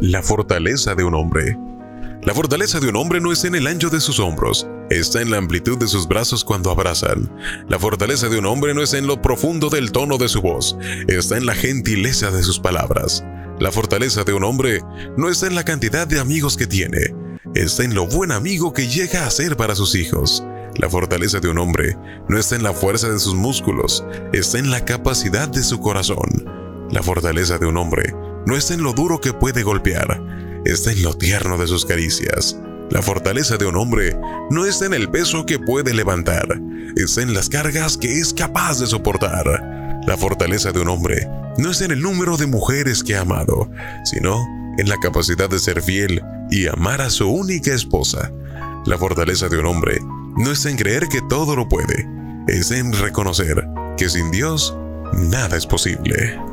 La fortaleza de un hombre. La fortaleza de un hombre no está en el ancho de sus hombros, está en la amplitud de sus brazos cuando abrazan. La fortaleza de un hombre no está en lo profundo del tono de su voz, está en la gentileza de sus palabras. La fortaleza de un hombre no está en la cantidad de amigos que tiene, está en lo buen amigo que llega a ser para sus hijos. La fortaleza de un hombre no está en la fuerza de sus músculos, está en la capacidad de su corazón. La fortaleza de un hombre no está en lo duro que puede golpear, está en lo tierno de sus caricias. La fortaleza de un hombre no está en el peso que puede levantar, está en las cargas que es capaz de soportar. La fortaleza de un hombre no está en el número de mujeres que ha amado, sino en la capacidad de ser fiel y amar a su única esposa. La fortaleza de un hombre no está en creer que todo lo puede, es en reconocer que sin Dios nada es posible.